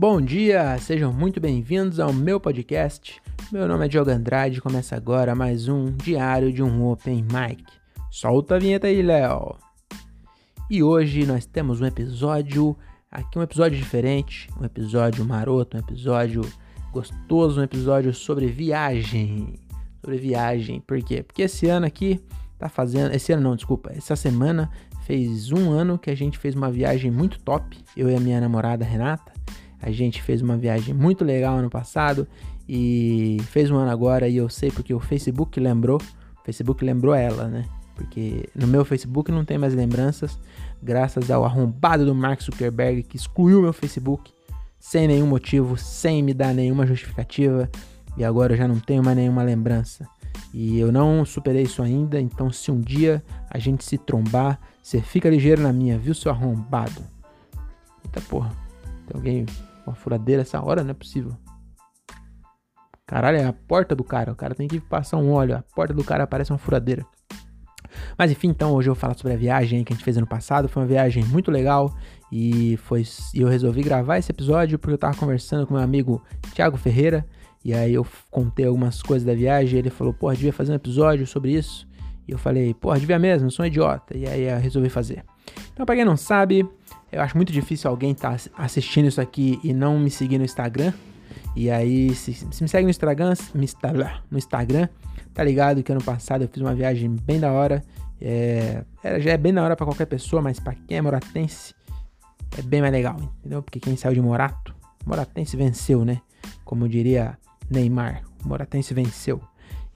Bom dia, sejam muito bem-vindos ao meu podcast. Meu nome é Diogo Andrade e começa agora mais um diário de um Open Mic. Solta a vinheta aí, Léo! E hoje nós temos um episódio, aqui um episódio diferente, um episódio maroto, um episódio gostoso, um episódio sobre viagem. Sobre viagem, por quê? Porque esse ano aqui tá fazendo, esse ano não, desculpa, essa semana fez um ano que a gente fez uma viagem muito top, eu e a minha namorada Renata. A gente fez uma viagem muito legal ano passado e fez um ano agora e eu sei porque o Facebook lembrou, o Facebook lembrou ela, né? Porque no meu Facebook não tem mais lembranças, graças ao arrombado do Mark Zuckerberg que excluiu meu Facebook sem nenhum motivo, sem me dar nenhuma justificativa e agora eu já não tenho mais nenhuma lembrança. E eu não superei isso ainda, então se um dia a gente se trombar, você fica ligeiro na minha, viu, seu arrombado? Eita porra, tem alguém uma furadeira essa hora? Não é possível. Caralho, é a porta do cara. O cara tem que passar um óleo. A porta do cara parece uma furadeira. Mas enfim, então hoje eu vou falar sobre a viagem que a gente fez ano passado. Foi uma viagem muito legal e foi eu resolvi gravar esse episódio porque eu tava conversando com meu amigo Thiago Ferreira e aí eu contei algumas coisas da viagem. ele falou: "Porra, devia fazer um episódio sobre isso". E eu falei: "Porra, devia mesmo, eu sou um idiota". E aí eu resolvi fazer. Então, para quem não sabe, eu acho muito difícil alguém estar tá assistindo isso aqui e não me seguir no Instagram. E aí, se, se me segue no Instagram, no Instagram, tá ligado que ano passado eu fiz uma viagem bem da hora. É, já é bem da hora para qualquer pessoa, mas para quem é moratense, é bem mais legal, entendeu? Porque quem saiu de Morato, Moratense venceu, né? Como diria Neymar, Moratense venceu.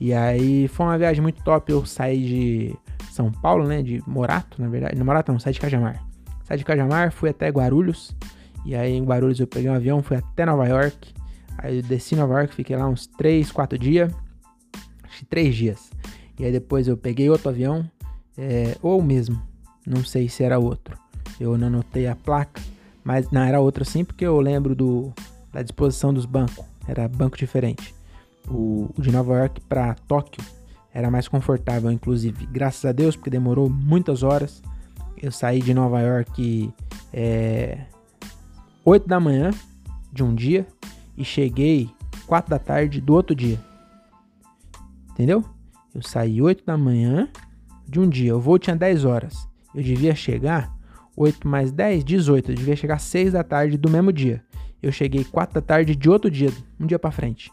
E aí foi uma viagem muito top. Eu saí de São Paulo, né? De Morato, na verdade. No Morato não, saí de Cajamar. Saí de Cajamar, fui até Guarulhos. E aí em Guarulhos eu peguei um avião, fui até Nova York. Aí eu desci em Nova York, fiquei lá uns 3, 4 dias. Acho que 3 dias. E aí depois eu peguei outro avião. É, ou mesmo. Não sei se era outro. Eu não anotei a placa. Mas não, era outro sim, porque eu lembro do, da disposição dos bancos. Era banco diferente. O, o de Nova York para Tóquio era mais confortável, inclusive. Graças a Deus, porque demorou muitas horas. Eu saí de Nova York é, 8 da manhã de um dia e cheguei 4 da tarde do outro dia. Entendeu? Eu saí 8 da manhã de um dia. O voo tinha 10 horas. Eu devia chegar 8 mais 10, 18. Eu devia chegar 6 da tarde do mesmo dia. Eu cheguei 4 da tarde de outro dia, um dia para frente.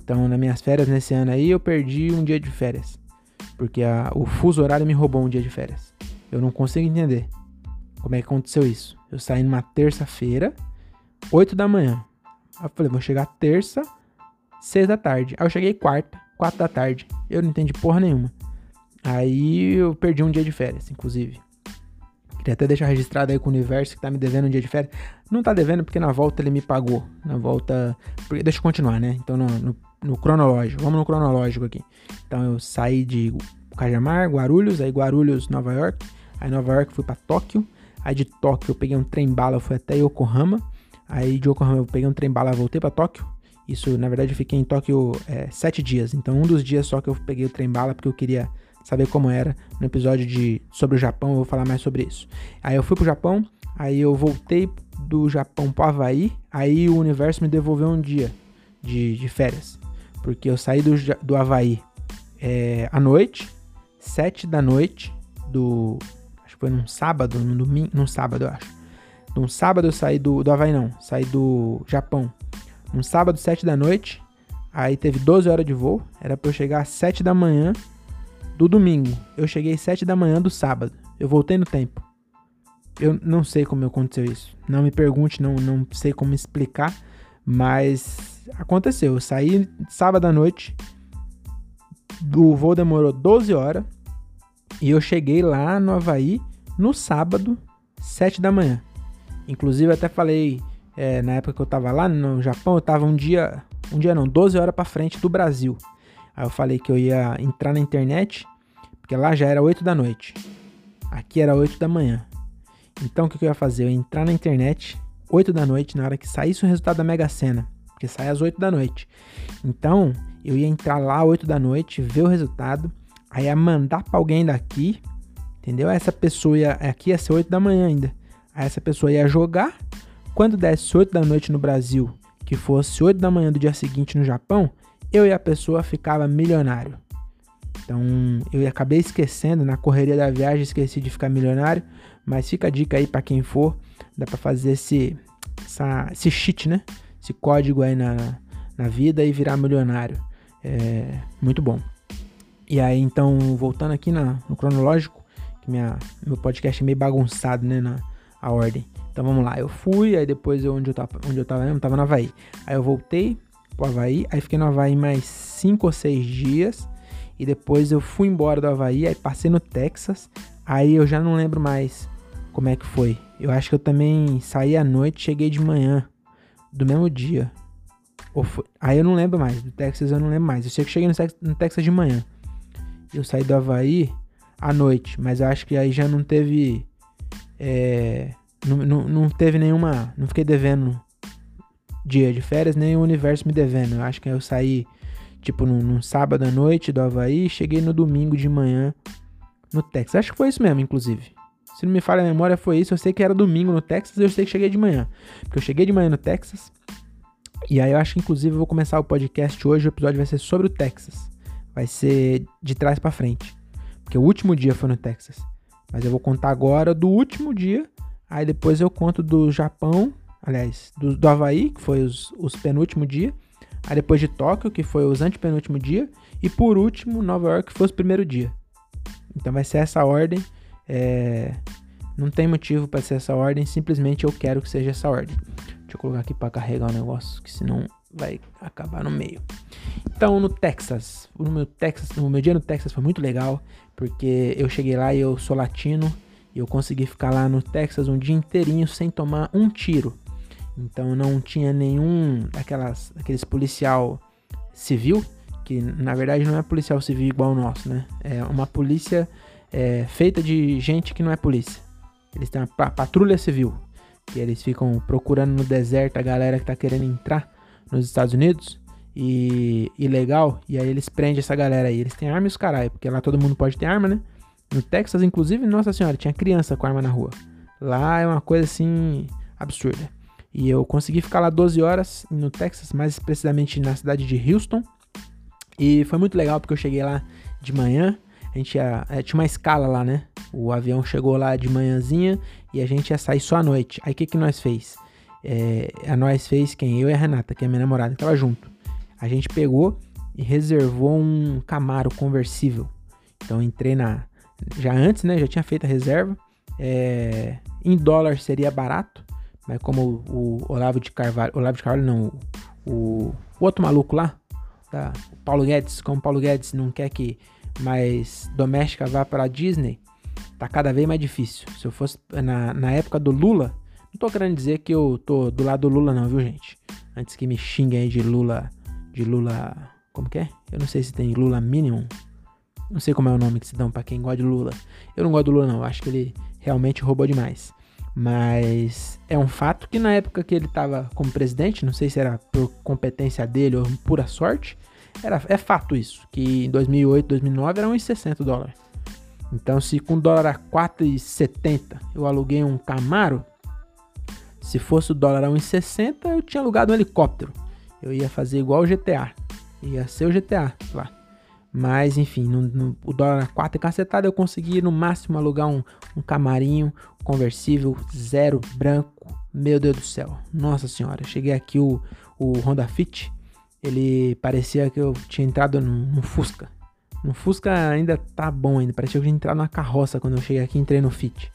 Então, nas minhas férias nesse ano aí, eu perdi um dia de férias. Porque a, o fuso horário me roubou um dia de férias. Eu não consigo entender como é que aconteceu isso. Eu saí numa terça-feira, 8 da manhã. Aí eu falei, vou chegar terça, 6 da tarde. Aí eu cheguei quarta, 4 da tarde. Eu não entendi porra nenhuma. Aí eu perdi um dia de férias, inclusive. Queria até deixar registrado aí com o universo que tá me devendo um dia de férias. Não tá devendo porque na volta ele me pagou. Na volta. Deixa eu continuar, né? Então no, no, no cronológico. Vamos no cronológico aqui. Então eu saí de Cajamar, Guarulhos, aí Guarulhos, Nova York. Aí Nova York fui para Tóquio. Aí de Tóquio eu peguei um trem bala, fui até Yokohama. Aí de Yokohama eu peguei um trem bala, voltei para Tóquio. Isso, na verdade, eu fiquei em Tóquio é, sete dias. Então, um dos dias só que eu peguei o trem bala porque eu queria saber como era. No episódio de sobre o Japão, eu vou falar mais sobre isso. Aí eu fui pro Japão, aí eu voltei do Japão pro Havaí. Aí o universo me devolveu um dia de, de férias. Porque eu saí do, do Havaí é, à noite, sete da noite do foi num sábado, num domingo, num sábado, eu acho. Num sábado eu saí do, do Havaí, não, saí do Japão. Num sábado, 7 da noite, aí teve 12 horas de voo, era pra eu chegar às 7 da manhã do domingo. Eu cheguei às 7 da manhã do sábado. Eu voltei no tempo. Eu não sei como aconteceu isso. Não me pergunte, não, não sei como explicar, mas aconteceu. Eu saí sábado à noite, o voo demorou 12 horas e eu cheguei lá no Havaí no sábado, 7 da manhã. Inclusive, até falei, é, na época que eu tava lá no Japão, eu tava um dia, um dia não, 12 horas para frente do Brasil. Aí eu falei que eu ia entrar na internet, porque lá já era 8 da noite. Aqui era 8 da manhã. Então o que eu ia fazer? Eu ia entrar na internet 8 da noite, na hora que saísse o resultado da Mega Sena, porque sai às 8 da noite. Então, eu ia entrar lá 8 da noite, ver o resultado, aí ia mandar para alguém daqui Entendeu? Essa pessoa ia. Aqui ia ser 8 da manhã ainda. Aí essa pessoa ia jogar. quando desse 8 da noite no Brasil, que fosse 8 da manhã do dia seguinte no Japão, eu e a pessoa ficava milionário. Então, eu acabei esquecendo, na correria da viagem, esqueci de ficar milionário, mas fica a dica aí para quem for, dá para fazer esse, essa, esse cheat, né? Esse código aí na, na vida e virar milionário. É muito bom. E aí, então, voltando aqui na, no cronológico, que minha, meu podcast é meio bagunçado, né, na a ordem. Então vamos lá, eu fui, aí depois eu, onde eu tava, onde eu tava mesmo, tava no Havaí. Aí eu voltei pro Havaí, aí fiquei no Havaí mais 5 ou 6 dias, e depois eu fui embora do Havaí, aí passei no Texas, aí eu já não lembro mais como é que foi. Eu acho que eu também saí à noite, cheguei de manhã, do mesmo dia. Foi... Aí eu não lembro mais, do Texas eu não lembro mais. Eu sei que cheguei no, no Texas de manhã. Eu saí do Havaí à noite, mas eu acho que aí já não teve. É, não, não, não teve nenhuma. Não fiquei devendo dia de férias, nem o universo me devendo. Eu acho que eu saí, tipo, num, num sábado à noite do Havaí cheguei no domingo de manhã no Texas. Acho que foi isso mesmo, inclusive. Se não me falha a memória, foi isso. Eu sei que era domingo no Texas, eu sei que cheguei de manhã. Porque eu cheguei de manhã no Texas. E aí eu acho que, inclusive, eu vou começar o podcast hoje. O episódio vai ser sobre o Texas. Vai ser de trás para frente. Porque o último dia foi no Texas. Mas eu vou contar agora do último dia. Aí depois eu conto do Japão. Aliás, do, do Havaí, que foi os, os penúltimo dia. Aí depois de Tóquio, que foi os antepenúltimo dia. E por último, Nova York, que foi o primeiro dia. Então vai ser essa ordem. É... Não tem motivo para ser essa ordem, simplesmente eu quero que seja essa ordem. Deixa eu colocar aqui para carregar o negócio, que senão vai acabar no meio. Então, no Texas, no meu Texas, meu dia no Texas foi muito legal, porque eu cheguei lá e eu sou latino e eu consegui ficar lá no Texas um dia inteirinho sem tomar um tiro. Então não tinha nenhum daquelas daqueles policial civil que na verdade não é policial civil igual o nosso, né? É uma polícia é, feita de gente que não é polícia. Eles têm uma patrulha civil, que eles ficam procurando no deserto a galera que tá querendo entrar nos Estados Unidos e ilegal, e aí eles prendem essa galera aí. Eles têm arma e os caralho, porque lá todo mundo pode ter arma, né? No Texas, inclusive, nossa senhora, tinha criança com arma na rua. Lá é uma coisa assim absurda. E eu consegui ficar lá 12 horas no Texas, mais precisamente na cidade de Houston. E foi muito legal porque eu cheguei lá de manhã. A gente ia, é, tinha uma escala lá, né? O avião chegou lá de manhãzinha e a gente ia sair só à noite. Aí o que, que nós fez? É, a nós fez quem? Eu e a Renata, que é minha namorada, que tava junto. A gente pegou e reservou um Camaro conversível. Então entrei na. Já antes, né? Já tinha feito a reserva. É, em dólar seria barato, mas como o, Olavo de Carvalho. Olavo de Carvalho não, o, o, outro maluco lá, tá? o Paulo Guedes, como o Paulo Guedes não quer que mais doméstica vá para a Disney, tá cada vez mais difícil. Se eu fosse na, na época do Lula, não tô querendo dizer que eu tô do lado do Lula, não, viu, gente? Antes que me xinguem aí de Lula. De Lula. Como que é? Eu não sei se tem Lula Minimum. Não sei como é o nome que se dão pra quem gosta de Lula. Eu não gosto do Lula, não. Eu acho que ele realmente roubou demais. Mas é um fato que na época que ele tava como presidente, não sei se era por competência dele ou pura sorte, era, é fato isso, que em 2008, 2009 era 1,60 dólares. Então, se com dólar a 4,70 eu aluguei um Camaro, se fosse o dólar a 1,60, eu tinha alugado um helicóptero. Eu ia fazer igual o GTA. Ia ser o GTA lá. Mas, enfim, no, no, o dólar a 4 e cacetada eu consegui no máximo alugar um, um camarinho conversível, zero, branco. Meu Deus do céu. Nossa senhora. Cheguei aqui, o, o Honda Fit, ele parecia que eu tinha entrado num, num Fusca. No Fusca ainda tá bom ainda. Parecia que eu tinha entrado na carroça quando eu cheguei aqui e entrei no Fit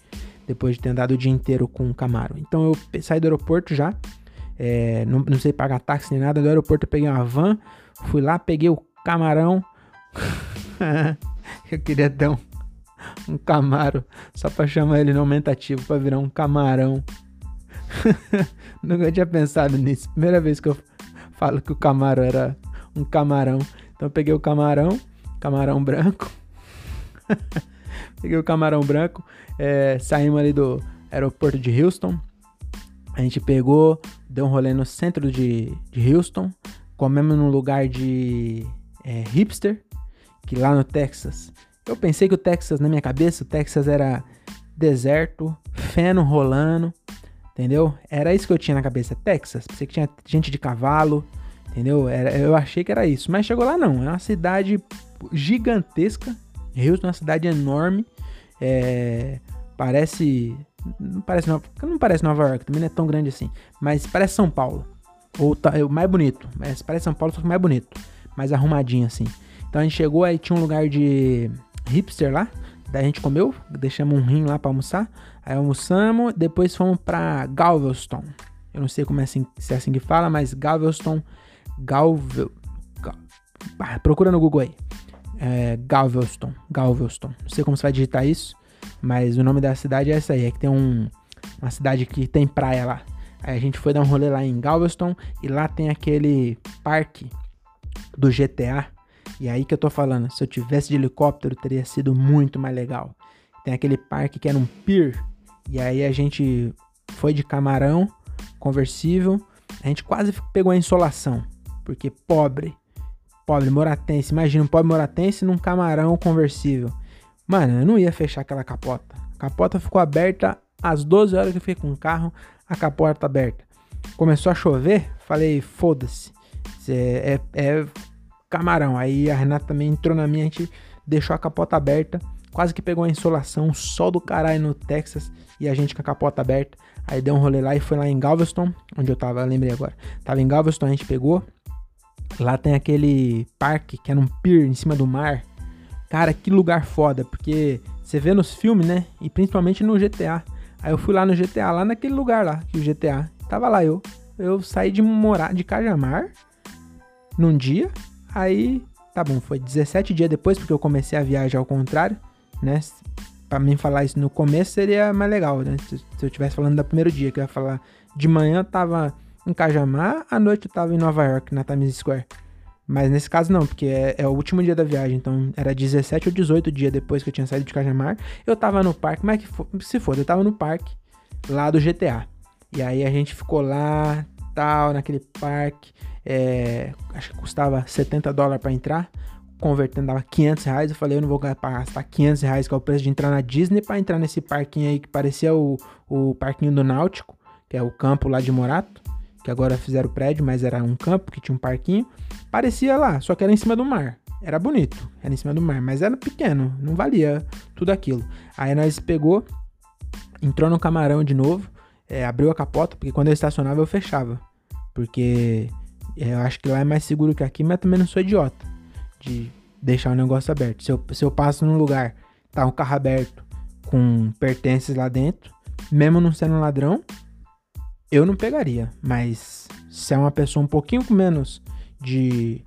depois de ter andado o dia inteiro com o Camaro. Então eu saí do aeroporto já, é, não, não sei pagar táxi nem nada, do aeroporto eu peguei uma van, fui lá, peguei o camarão. eu queria dar um, um Camaro, só pra chamar ele no aumentativo, pra virar um camarão. Nunca tinha pensado nisso. Primeira vez que eu falo que o Camaro era um camarão. Então eu peguei o camarão, camarão branco. peguei o camarão branco, é, saímos ali do aeroporto de Houston. A gente pegou, deu um rolê no centro de, de Houston. Comemos num lugar de é, hipster, que lá no Texas. Eu pensei que o Texas, na minha cabeça, o Texas era deserto, feno rolando, entendeu? Era isso que eu tinha na cabeça, Texas. Pensei que tinha gente de cavalo, entendeu? Era, eu achei que era isso, mas chegou lá não. É uma cidade gigantesca. Houston é uma cidade enorme. É, parece não parece Nova, não parece Nova York, também não é tão grande assim, mas parece São Paulo. Ou tá, é mais bonito, mas parece São Paulo, só que mais bonito, mais arrumadinho assim. Então a gente chegou aí tinha um lugar de hipster lá, daí a gente comeu, deixamos um rim lá para almoçar, aí almoçamos, depois fomos para Galveston. Eu não sei como é assim, se é assim que fala, mas Galveston, Galve, Gal, ah, procura no Google aí. É, Galveston, Galveston. Não sei como você vai digitar isso. Mas o nome da cidade é essa aí, é que tem um, uma cidade que tem praia lá. Aí a gente foi dar um rolê lá em Galveston e lá tem aquele parque do GTA. E aí que eu tô falando, se eu tivesse de helicóptero teria sido muito mais legal. Tem aquele parque que era um pier. E aí a gente foi de camarão conversível. A gente quase pegou a insolação. Porque pobre, pobre moratense, imagina um pobre moratense num camarão conversível. Mano, eu não ia fechar aquela capota. A capota ficou aberta às 12 horas que eu fiquei com o carro, a capota aberta. Começou a chover, falei, foda-se. É, é, é, camarão. Aí a Renata também entrou na minha, a gente deixou a capota aberta. Quase que pegou a insolação, sol do caralho no Texas e a gente com a capota aberta. Aí deu um rolê lá e foi lá em Galveston, onde eu tava, lembrei agora. Tava em Galveston, a gente pegou. Lá tem aquele parque que era um pier em cima do mar. Cara, que lugar foda, porque você vê nos filmes, né? E principalmente no GTA. Aí eu fui lá no GTA, lá naquele lugar lá, que o GTA. Tava lá eu. Eu saí de morar de Cajamar num dia. Aí, tá bom, foi 17 dias depois, porque eu comecei a viagem ao contrário, né? Pra mim falar isso no começo seria mais legal, né? Se, eu estivesse falando do primeiro dia, que eu ia falar de manhã eu tava em Cajamar, à noite eu tava em Nova York, na Times Square. Mas nesse caso não, porque é, é, o último dia da viagem, então era 17 ou 18 dias depois que eu tinha saído de Cajamar. Eu tava no parque, mas que for, se for, eu tava no parque lá do GTA. E aí a gente ficou lá, tal, naquele parque. É, acho que custava 70 dólares para entrar. Convertendo dava 500 reais. Eu falei, eu não vou gastar 500 reais, que é o preço de entrar na Disney, para entrar nesse parquinho aí que parecia o, o parquinho do Náutico, que é o campo lá de Morato que agora fizeram prédio, mas era um campo que tinha um parquinho. Parecia lá, só que era em cima do mar. Era bonito, era em cima do mar, mas era pequeno, não valia tudo aquilo. Aí nós pegou, entrou no camarão de novo, é, abriu a capota, porque quando eu estacionava eu fechava. Porque é, eu acho que lá é mais seguro que aqui, mas também não sou idiota de deixar o negócio aberto. Se eu, se eu passo num lugar, tá um carro aberto com pertences lá dentro, mesmo não sendo ladrão, eu não pegaria, mas se é uma pessoa um pouquinho menos de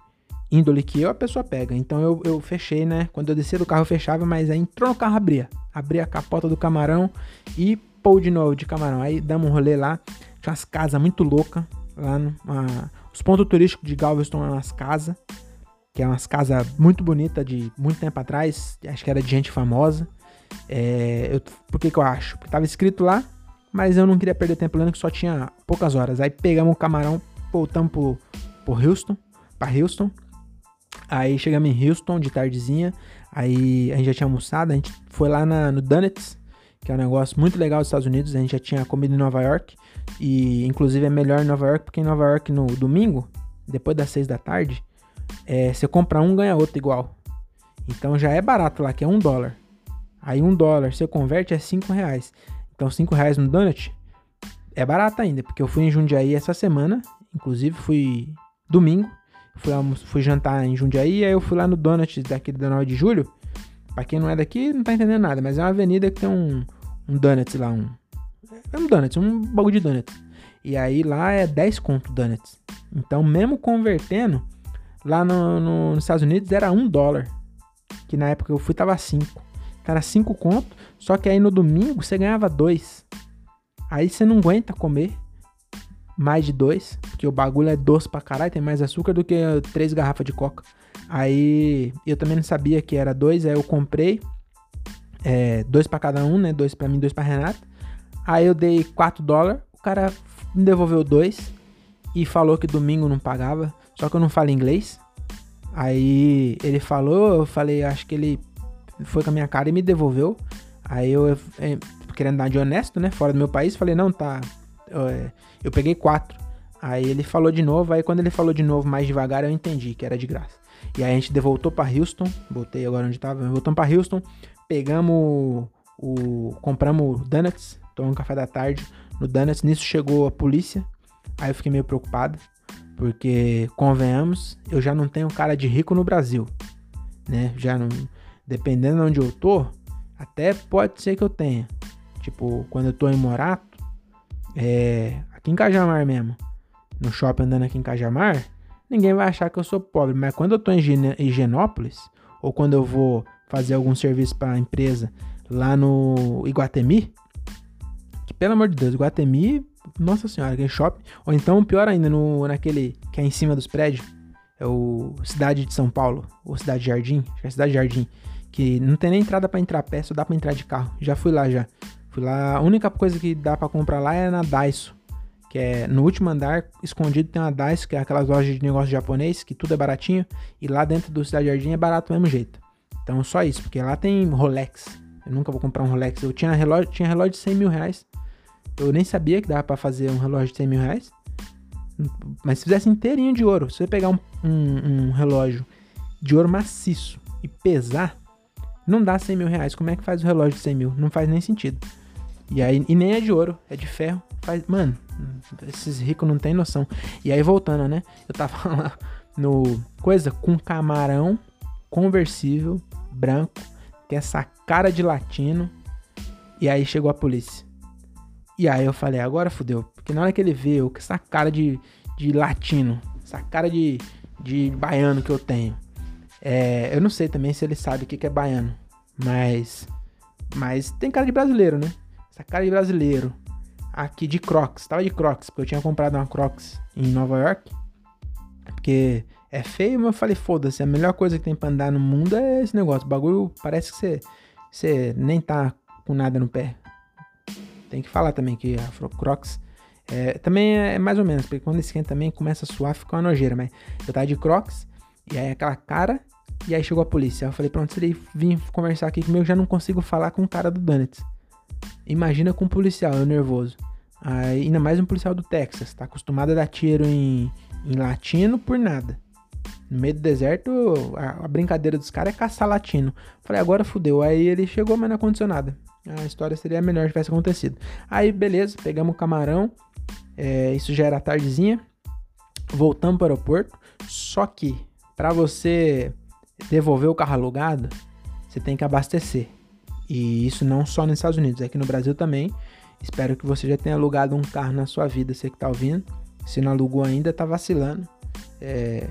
índole que eu, a pessoa pega. Então eu, eu fechei, né? Quando eu descia do carro eu fechava, mas aí entrou no carro, abria. Abria a capota do camarão e pô de novo de camarão. Aí damos um rolê lá. Tinha umas casas muito loucas. Lá no, os pontos turísticos de Galveston é umas casas. Que é umas casas muito bonitas de muito tempo atrás. Acho que era de gente famosa. É, eu, por que, que eu acho? Porque tava escrito lá mas eu não queria perder tempo lendo que só tinha poucas horas. Aí pegamos o camarão, voltamos pro, pro Houston, para Houston. Aí chegamos em Houston de tardezinha. Aí a gente já tinha almoçado, a gente foi lá na, no Donuts, que é um negócio muito legal dos Estados Unidos. A gente já tinha comido em Nova York. E inclusive é melhor em Nova York, porque em Nova York no domingo, depois das seis da tarde, é, você compra um, ganha outro igual. Então já é barato lá, que é um dólar. Aí um dólar, você converte, é cinco reais. Então, 5 reais no donut é barato ainda, porque eu fui em Jundiaí essa semana, inclusive fui domingo, fui, fui jantar em Jundiaí, aí eu fui lá no donut daquele da 9 de julho. Pra quem não é daqui, não tá entendendo nada, mas é uma avenida que tem um, um lá, um. É um donuts, um bagulho de donuts. E aí lá é 10 conto donuts. Então, mesmo convertendo, lá no, no, nos Estados Unidos era 1 dólar. Que na época eu fui tava 5. Cara, 5 conto. Só que aí no domingo você ganhava 2. Aí você não aguenta comer mais de dois, porque o bagulho é doce pra caralho, tem mais açúcar do que três garrafas de coca. Aí eu também não sabia que era dois, aí eu comprei é, dois para cada um, né? Dois para mim, dois para Renata. Aí eu dei 4 dólares, o cara me devolveu dois e falou que domingo não pagava, só que eu não falo inglês. Aí ele falou, eu falei, acho que ele foi com a minha cara e me devolveu. Aí eu, é, querendo dar de honesto, né? Fora do meu país, falei, não, tá. Eu, é, eu peguei quatro. Aí ele falou de novo, aí quando ele falou de novo mais devagar, eu entendi que era de graça. E aí a gente voltou para Houston, voltei agora onde tava, voltamos para Houston, pegamos o compramos donuts, tomamos café da tarde no donuts, nisso chegou a polícia. Aí eu fiquei meio preocupado, porque convenhamos, eu já não tenho cara de rico no Brasil, né? Já não dependendo de onde eu tô, até pode ser que eu tenha. Tipo, quando eu tô em Morato, é, aqui em Cajamar mesmo, no shopping andando aqui em Cajamar, ninguém vai achar que eu sou pobre. Mas quando eu tô em Higienópolis, ou quando eu vou fazer algum serviço para a empresa lá no Iguatemi, que pelo amor de Deus, Iguatemi, nossa senhora, aquele shopping, ou então pior ainda, no, naquele que é em cima dos prédios, é o Cidade de São Paulo, ou Cidade Jardim, acho que é Cidade Jardim, que não tem nem entrada para entrar a pé, só dá para entrar de carro. Já fui lá já. Fui lá, a única coisa que dá para comprar lá é na Daiso, que é no último andar, escondido tem uma Daiso, que é aquelas lojas de negócio japonês, que tudo é baratinho, e lá dentro do Cidade Jardim é barato do mesmo jeito. Então só isso, porque lá tem Rolex. Eu nunca vou comprar um Rolex. Eu tinha relógio, tinha relógio de 100 mil reais. Eu nem sabia que dava para fazer um relógio de 100 mil reais. Mas se fizesse inteirinho de ouro, se você pegar um, um, um relógio de ouro maciço e pesar, não dá 100 mil reais. Como é que faz o relógio de 100 mil? Não faz nem sentido. E aí, e nem é de ouro, é de ferro. Faz, mano, esses ricos não tem noção. E aí, voltando, né? Eu tava lá no coisa com camarão conversível, branco, é essa cara de latino. E aí chegou a polícia. E aí eu falei, agora fudeu. Porque na hora que ele veio com essa cara de, de latino, essa cara de, de baiano que eu tenho. É, eu não sei também se ele sabe o que, que é baiano. Mas. Mas tem cara de brasileiro, né? Essa cara de brasileiro. Aqui de Crocs. Tava de Crocs, porque eu tinha comprado uma Crocs em Nova York. Porque é feio, mas eu falei, foda-se, a melhor coisa que tem pra andar no mundo é esse negócio. O bagulho parece que você, você nem tá com nada no pé. Tem que falar também que a Crocs é, também é mais ou menos, porque quando esquenta também começa a suar, fica uma nojeira. Mas eu tava de Crocs, e aí aquela cara, e aí chegou a polícia. Eu falei, pronto, se ele vir conversar aqui comigo, eu já não consigo falar com o cara do Donuts. Imagina com um policial, eu nervoso. Aí, ainda mais um policial do Texas, tá acostumado a dar tiro em, em latino por nada. No meio do deserto, a, a brincadeira dos caras é caçar latino. Falei, agora fudeu. Aí ele chegou, mas não aconteceu nada. A história seria melhor se tivesse acontecido. Aí, beleza, pegamos o camarão. É, isso já era tardezinha. Voltamos para o aeroporto. Só que, para você devolver o carro alugado, você tem que abastecer. E isso não só nos Estados Unidos, aqui no Brasil também. Espero que você já tenha alugado um carro na sua vida, você que tá ouvindo. Se não alugou ainda, tá vacilando. É,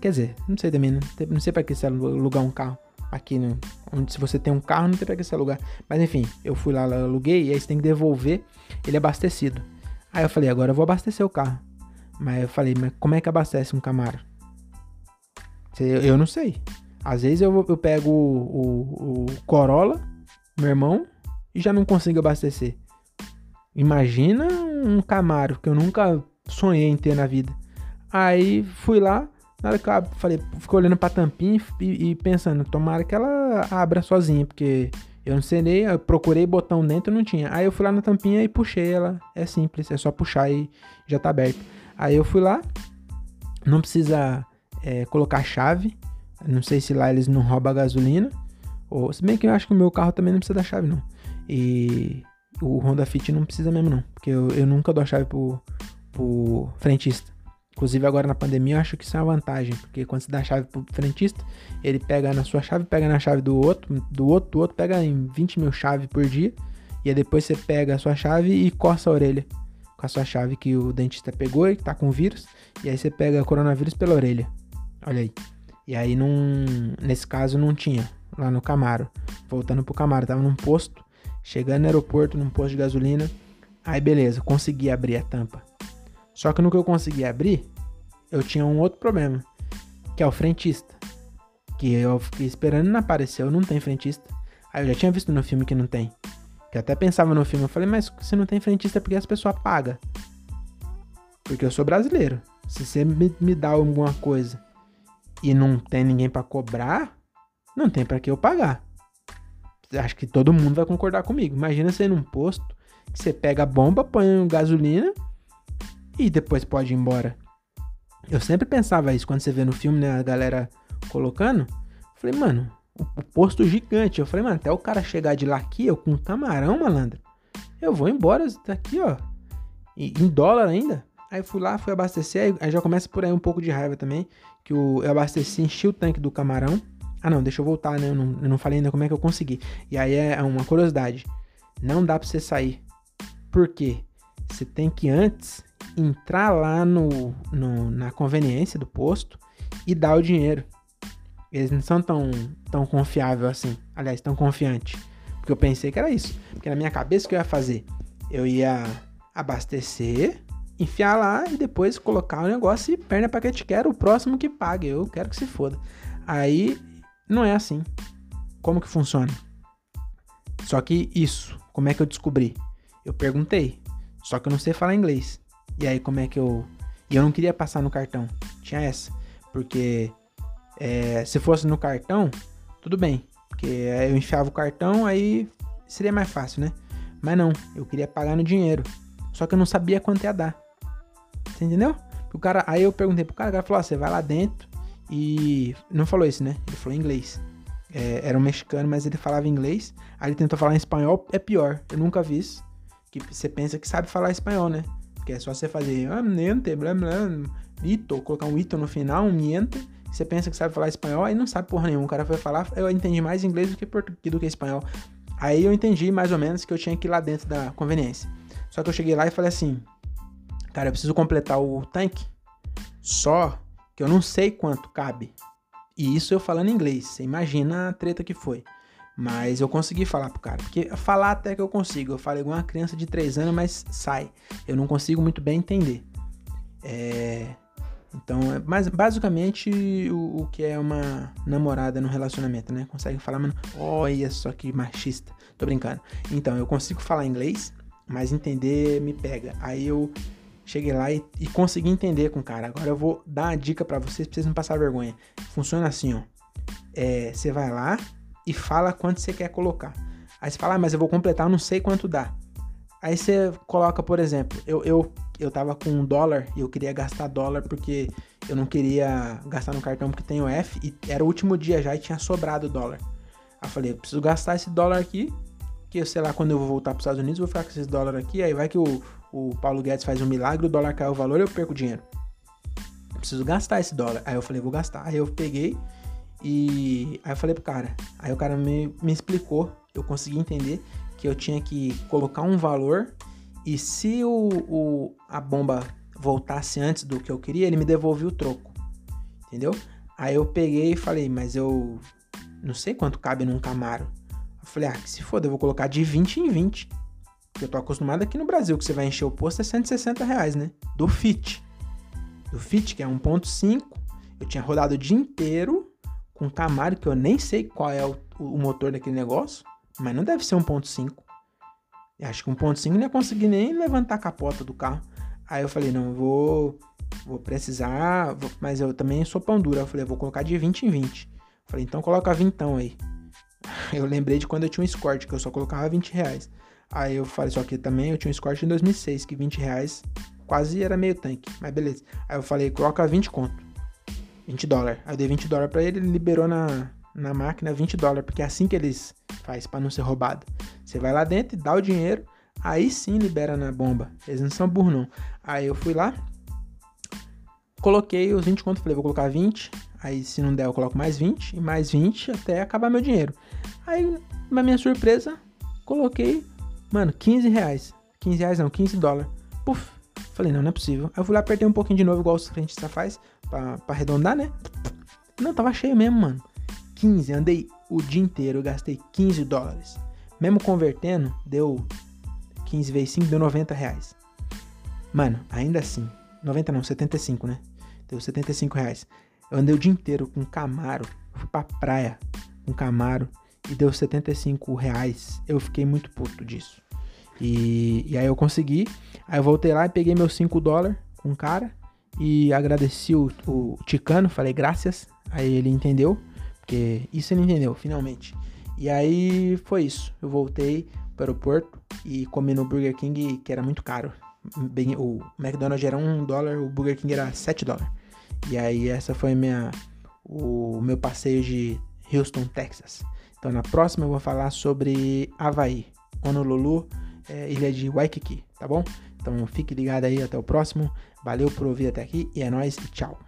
Quer dizer, não sei também, né? não sei para que você alugar um carro aqui, né? Onde se você tem um carro, não tem para que você alugar. Mas enfim, eu fui lá, aluguei, e aí você tem que devolver ele abastecido. Aí eu falei, agora eu vou abastecer o carro. Mas eu falei, mas como é que abastece um Camaro? Eu, eu não sei. Às vezes eu, eu pego o, o, o Corolla, meu irmão, e já não consigo abastecer. Imagina um Camaro que eu nunca sonhei em ter na vida. Aí fui lá, na hora que eu falei, ficou olhando pra tampinha e, e, pensando, tomara que ela abra sozinha, porque eu não sei nem, eu procurei botão dentro não tinha. Aí eu fui lá na tampinha e puxei ela. É simples, é só puxar e já tá aberto. Aí eu fui lá, não precisa é, colocar chave. Não sei se lá eles não roubam a gasolina. Ou, se bem que eu acho que o meu carro também não precisa da chave, não. E o Honda Fit não precisa mesmo, não. Porque eu, eu nunca dou a chave pro, pro frentista. Inclusive agora na pandemia eu acho que isso é uma vantagem, porque quando você dá a chave pro frentista, ele pega na sua chave, pega na chave do outro, do outro, do outro, pega em 20 mil chaves por dia, e aí depois você pega a sua chave e coça a orelha com a sua chave que o dentista pegou e tá com vírus, e aí você pega coronavírus pela orelha. Olha aí. E aí nesse caso não tinha, lá no Camaro. Voltando pro Camaro, tava num posto, chegando no aeroporto, num posto de gasolina. Aí beleza, consegui abrir a tampa. Só que no que eu consegui abrir, eu tinha um outro problema, que é o frentista. Que eu fiquei esperando não apareceu, não tem frentista. Aí eu já tinha visto no filme que não tem. Que até pensava no filme, eu falei, mas se não tem frentista é porque as pessoas pagam. Porque eu sou brasileiro. Se você me, me dá alguma coisa e não tem ninguém para cobrar, não tem para que eu pagar. Acho que todo mundo vai concordar comigo. Imagina você num posto Você pega a bomba, põe gasolina e depois pode ir embora. Eu sempre pensava isso quando você vê no filme, né, a galera colocando. Falei, mano, o, posto gigante. Eu falei, mano, até o cara chegar de lá aqui, eu com um camarão, malandro, eu vou embora daqui, ó. E, em dólar ainda. Aí fui lá, fui abastecer, aí já começa por aí um pouco de raiva também, que eu, eu abasteci, enchi o tanque do camarão. Ah não, deixa eu voltar, né? Eu não, eu não falei ainda como é que eu consegui. E aí é uma curiosidade. Não dá pra você sair. Por quê? Você tem que antes entrar lá no, no, na conveniência do posto e dar o dinheiro. Eles não são tão, tão confiáveis assim. Aliás, tão confiante. Porque eu pensei que era isso. Porque na minha cabeça o que eu ia fazer? Eu ia abastecer, enfiar lá e depois colocar o negócio e perna pra que quero, o próximo que pague. Eu quero que se foda. Aí não é assim. Como que funciona? Só que isso, como é que eu descobri? Eu perguntei. Só que eu não sei falar inglês. E aí como é que eu. E eu não queria passar no cartão. Tinha essa. Porque é, se fosse no cartão, tudo bem. Porque eu enfiava o cartão, aí seria mais fácil, né? Mas não, eu queria pagar no dinheiro. Só que eu não sabia quanto ia dar. Você entendeu? O cara, aí eu perguntei pro cara, o cara falou: você vai lá dentro e. Não falou isso, né? Ele falou inglês. É, era um mexicano, mas ele falava inglês. Aí ele tentou falar em espanhol, é pior. Eu nunca vi isso. Que você pensa que sabe falar espanhol, né? Porque é só você fazer ah, niente, blá blá, ito, colocar um ito no final, um niente você pensa que sabe falar espanhol, aí não sabe porra nenhuma. O cara foi falar, eu entendi mais inglês do que português do que espanhol. Aí eu entendi mais ou menos que eu tinha que ir lá dentro da conveniência. Só que eu cheguei lá e falei assim: Cara, eu preciso completar o tanque. Só que eu não sei quanto cabe. E isso eu falando inglês. Você imagina a treta que foi. Mas eu consegui falar pro cara. Porque falar até que eu consigo. Eu falo igual uma criança de 3 anos, mas sai. Eu não consigo muito bem entender. É. Então, é mas basicamente o, o, que é uma namorada no relacionamento, né? Consegue falar, mano, olha só que machista. Tô brincando. Então, eu consigo falar inglês, mas entender me pega. Aí eu cheguei lá e, e consegui entender com o cara. Agora eu vou dar uma dica para vocês, pra vocês não passar vergonha. Funciona assim, ó. É, você vai lá e fala quanto você quer colocar. Aí você fala, ah, mas eu vou completar, não sei quanto dá. Aí você coloca, por exemplo, eu, eu, eu tava com um dólar e eu queria gastar dólar porque eu não queria gastar no cartão porque tem o F e era o último dia já e tinha sobrado dólar. Aí eu falei, eu preciso gastar esse dólar aqui, que sei lá, quando eu vou voltar para os Estados Unidos, vou ficar com esses dólares aqui, aí vai que o, o Paulo Guedes faz um milagre, o dólar cai o valor, eu perco dinheiro. Eu preciso gastar esse dólar. Aí eu falei, vou gastar. Aí eu peguei e aí eu falei pro cara. Aí o cara me, me explicou, eu consegui entender que eu tinha que colocar um valor e se o, o, a bomba voltasse antes do que eu queria, ele me devolvia o troco. Entendeu? Aí eu peguei e falei, mas eu não sei quanto cabe num Camaro. Eu falei, ah, que se foda, eu vou colocar de 20 em 20. Porque eu tô acostumado aqui no Brasil, que você vai encher o posto é 160 reais, né? Do Fit. Do Fit, que é 1.5. Eu tinha rodado o dia inteiro com Camaro, que eu nem sei qual é o, o motor daquele negócio. Mas não deve ser 1.5. Acho que 1.5 não ia conseguir nem levantar a capota do carro. Aí eu falei, não, vou, vou precisar, vou, mas eu também sou pão dura. Eu falei, vou colocar de 20 em 20. Eu falei, então coloca 20 aí. Eu lembrei de quando eu tinha um Escort, que eu só colocava 20 reais. Aí eu falei, só que também eu tinha um Escort em 2006, que 20 reais quase era meio tanque. Mas beleza. Aí eu falei, coloca 20 conto. 20 dólares. Aí eu dei 20 dólares pra ele, ele liberou na, na máquina 20 dólares, porque é assim que eles faz para não ser roubado. Você vai lá dentro, dá o dinheiro, aí sim libera na bomba. Eles não são burros não. Aí eu fui lá, coloquei os 20 conto, falei, vou colocar 20, aí se não der eu coloco mais 20 e mais 20 até acabar meu dinheiro. Aí, na minha surpresa, coloquei, mano, 15 reais. 15 reais não, 15 dólares. Puf, falei, não, não é possível. Aí eu fui lá, apertei um pouquinho de novo, igual os clientes faz, pra, pra arredondar, né? Não, tava cheio mesmo, mano. 15, andei o dia inteiro, eu gastei 15 dólares. Mesmo convertendo, deu 15 vezes 5, deu 90 reais. Mano, ainda assim, 90 não, 75, né? Deu 75 reais. Eu andei o dia inteiro com Camaro, fui pra praia com Camaro e deu 75 reais. Eu fiquei muito puto disso. E, e aí eu consegui. Aí eu voltei lá e peguei meus 5 dólares com o cara e agradeci o, o Ticano, falei graças. Aí ele entendeu. Porque isso ele entendeu, finalmente. E aí foi isso. Eu voltei para o aeroporto e comi no Burger King, que era muito caro. Bem, o McDonald's era um dólar, o Burger King era 7 dólares. E aí essa foi minha, o meu passeio de Houston, Texas. Então na próxima eu vou falar sobre Havaí, Honolulu, é, ilha de Waikiki, tá bom? Então fique ligado aí, até o próximo. Valeu por ouvir até aqui e é nóis e tchau.